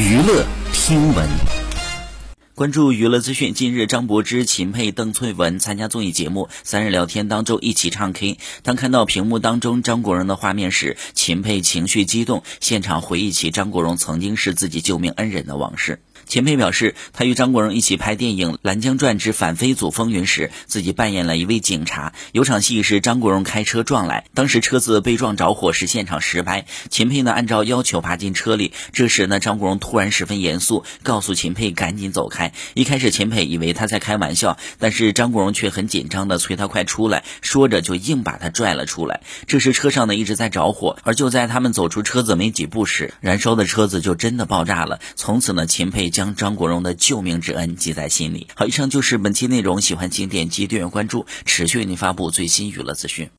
娱乐听闻。关注娱乐资讯，近日张柏芝、秦沛、邓萃雯参加综艺节目《三人聊天》当中一起唱 K。当看到屏幕当中张国荣的画面时，秦沛情绪激动，现场回忆起张国荣曾经是自己救命恩人的往事。秦沛表示，他与张国荣一起拍电影《蓝江传之反飞组风云》时，自己扮演了一位警察。有场戏是张国荣开车撞来，当时车子被撞着火，是现场实拍。秦沛呢，按照要求爬进车里。这时呢，张国荣突然十分严肃，告诉秦沛赶紧走开。一开始秦沛以为他在开玩笑，但是张国荣却很紧张的催他快出来，说着就硬把他拽了出来。这时车上呢一直在着火，而就在他们走出车子没几步时，燃烧的车子就真的爆炸了。从此呢，秦沛将。张国荣的救命之恩记在心里。好，以上就是本期内容。喜欢请点击订阅关注，持续为您发布最新娱乐资讯。